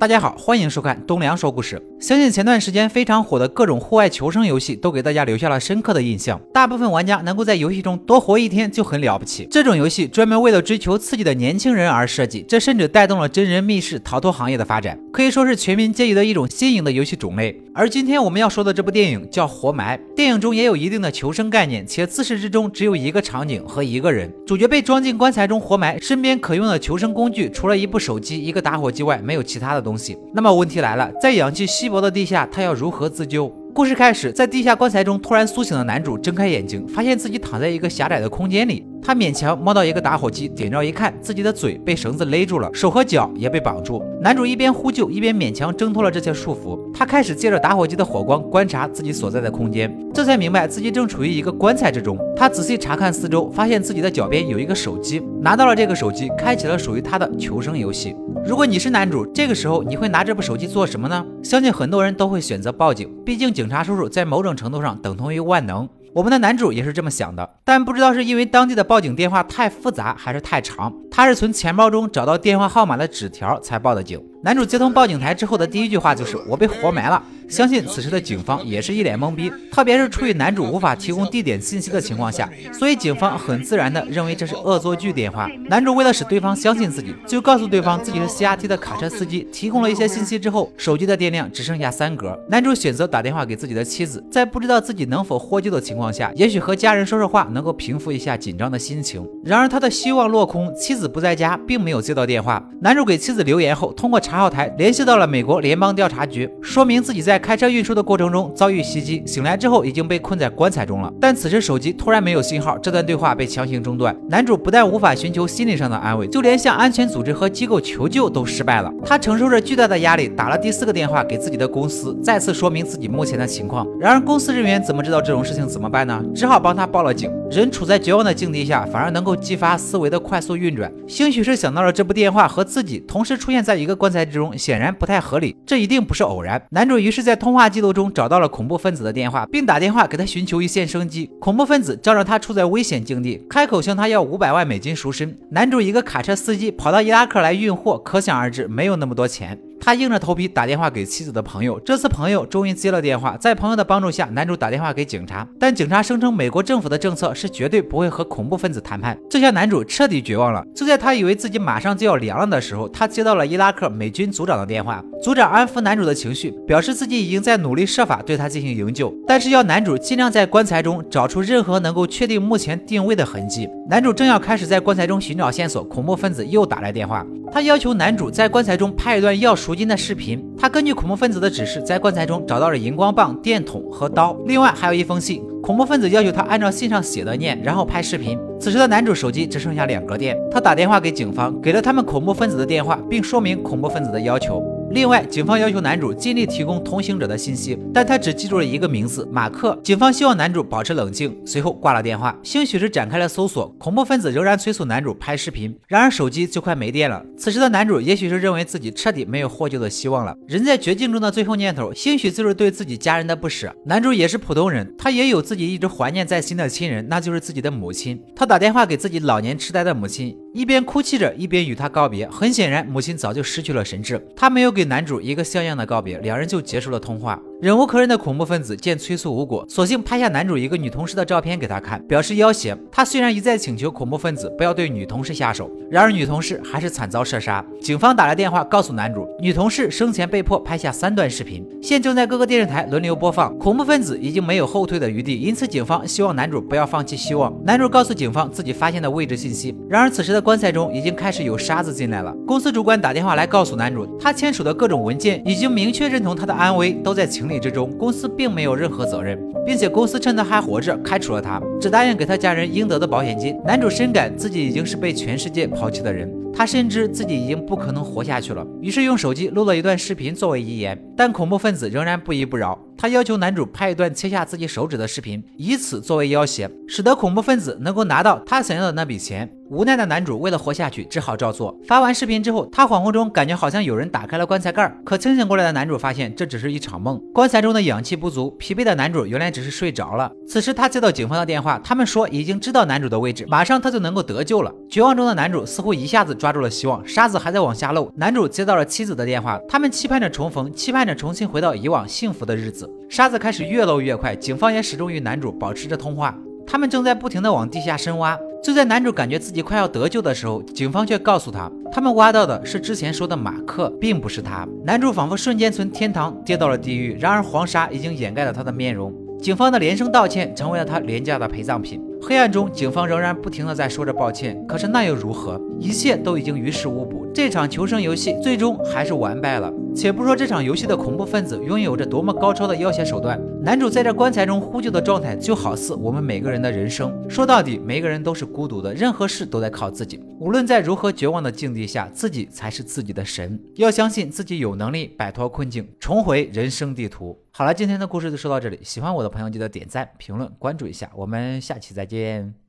大家好，欢迎收看东梁说故事。相信前段时间非常火的各种户外求生游戏都给大家留下了深刻的印象。大部分玩家能够在游戏中多活一天就很了不起。这种游戏专门为了追求刺激的年轻人而设计，这甚至带动了真人密室逃脱行业的发展，可以说是全民皆宜的一种新颖的游戏种类。而今天我们要说的这部电影叫《活埋》，电影中也有一定的求生概念，且自始至终只有一个场景和一个人，主角被装进棺材中活埋，身边可用的求生工具除了一部手机、一个打火机外，没有其他的东。东西，那么问题来了，在氧气稀薄的地下，他要如何自救？故事开始，在地下棺材中突然苏醒的男主睁开眼睛，发现自己躺在一个狭窄的空间里。他勉强摸到一个打火机，点着一看，自己的嘴被绳子勒住了，手和脚也被绑住。男主一边呼救，一边勉强挣脱了这些束缚。他开始借着打火机的火光观察自己所在的空间，这才明白自己正处于一个棺材之中。他仔细查看四周，发现自己的脚边有一个手机，拿到了这个手机，开启了属于他的求生游戏。如果你是男主，这个时候你会拿这部手机做什么呢？相信很多人都会选择报警，毕竟警察叔叔在某种程度上等同于万能。我们的男主也是这么想的，但不知道是因为当地的报警电话太复杂，还是太长，他是从钱包中找到电话号码的纸条才报的警。男主接通报警台之后的第一句话就是：“我被活埋了。”相信此时的警方也是一脸懵逼，特别是出于男主无法提供地点信息的情况下，所以警方很自然的认为这是恶作剧电话。男主为了使对方相信自己，就告诉对方自己是 CRT 的卡车司机，提供了一些信息之后，手机的电量只剩下三格。男主选择打电话给自己的妻子，在不知道自己能否获救的情况下，也许和家人说说话能够平复一下紧张的心情。然而他的希望落空，妻子不在家，并没有接到电话。男主给妻子留言后，通过查查号台联系到了美国联邦调查局，说明自己在。开车运输的过程中遭遇袭击，醒来之后已经被困在棺材中了。但此时手机突然没有信号，这段对话被强行中断。男主不但无法寻求心理上的安慰，就连向安全组织和机构求救都失败了。他承受着巨大的压力，打了第四个电话给自己的公司，再次说明自己目前的情况。然而公司人员怎么知道这种事情怎么办呢？只好帮他报了警。人处在绝望的境地下，反而能够激发思维的快速运转。兴许是想到了这部电话和自己同时出现在一个棺材之中，显然不太合理。这一定不是偶然。男主于是，在通话记录中找到了恐怖分子的电话，并打电话给他寻求一线生机。恐怖分子仗着他处在危险境地，开口向他要五百万美金赎身。男主一个卡车司机跑到伊拉克来运货，可想而知，没有那么多钱。他硬着头皮打电话给妻子的朋友，这次朋友终于接了电话。在朋友的帮助下，男主打电话给警察，但警察声称美国政府的政策是绝对不会和恐怖分子谈判，这下男主彻底绝望了。就在他以为自己马上就要凉了的时候，他接到了伊拉克美军组长的电话。组长安抚男主的情绪，表示自己已经在努力设法对他进行营救，但是要男主尽量在棺材中找出任何能够确定目前定位的痕迹。男主正要开始在棺材中寻找线索，恐怖分子又打来电话，他要求男主在棺材中拍一段要如今的视频。他根据恐怖分子的指示，在棺材中找到了荧光棒、电筒和刀，另外还有一封信。恐怖分子要求他按照信上写的念，然后拍视频。此时的男主手机只剩下两格电，他打电话给警方，给了他们恐怖分子的电话，并说明恐怖分子的要求。另外，警方要求男主尽力提供同行者的信息，但他只记住了一个名字马克。警方希望男主保持冷静，随后挂了电话。兴许是展开了搜索，恐怖分子仍然催促男主拍视频，然而手机就快没电了。此时的男主也许是认为自己彻底没有获救的希望了。人在绝境中的最后念头，兴许就是对自己家人的不舍。男主也是普通人，他也有自己一直怀念在心的亲人，那就是自己的母亲。他打电话给自己老年痴呆的母亲。一边哭泣着，一边与他告别。很显然，母亲早就失去了神智。她没有给男主一个像样的告别，两人就结束了通话。忍无可忍的恐怖分子见催促无果，索性拍下男主一个女同事的照片给他看，表示要挟。他虽然一再请求恐怖分子不要对女同事下手，然而女同事还是惨遭射杀。警方打来电话告诉男主，女同事生前被迫拍下三段视频，现正在各个电视台轮流播放。恐怖分子已经没有后退的余地，因此警方希望男主不要放弃希望。男主告诉警方自己发现的位置信息，然而此时的棺材中已经开始有沙子进来了。公司主管打电话来告诉男主，他签署的各种文件已经明确认同他的安危都在情。理之中，公司并没有任何责任，并且公司趁他还活着开除了他，只答应给他家人应得的保险金。男主深感自己已经是被全世界抛弃的人，他深知自己已经不可能活下去了，于是用手机录了一段视频作为遗言。但恐怖分子仍然不依不饶，他要求男主拍一段切下自己手指的视频，以此作为要挟，使得恐怖分子能够拿到他想要的那笔钱。无奈的男主为了活下去，只好照做。发完视频之后，他恍惚中感觉好像有人打开了棺材盖，可清醒过来的男主发现这只是一场梦。棺材中的氧气不足，疲惫的男主原来只是睡着了。此时他接到警方的电话，他们说已经知道男主的位置，马上他就能够得救了。绝望中的男主似乎一下子抓住了希望，沙子还在往下漏。男主接到了妻子的电话，他们期盼着重逢，期盼着重新回到以往幸福的日子。沙子开始越漏越快，警方也始终与男主保持着通话。他们正在不停地往地下深挖。就在男主感觉自己快要得救的时候，警方却告诉他，他们挖到的是之前说的马克，并不是他。男主仿佛瞬间从天堂跌到了地狱，然而黄沙已经掩盖了他的面容。警方的连声道歉成为了他廉价的陪葬品。黑暗中，警方仍然不停地在说着抱歉，可是那又如何？一切都已经于事无补。这场求生游戏最终还是完败了。且不说这场游戏的恐怖分子拥有着多么高超的要挟手段，男主在这棺材中呼救的状态，就好似我们每个人的人生。说到底，每个人都是孤独的，任何事都在靠自己。无论在如何绝望的境地下，自己才是自己的神。要相信自己有能力摆脱困境，重回人生地图。好了，今天的故事就说到这里。喜欢我的朋友，记得点赞、评论、关注一下。我们下期再见。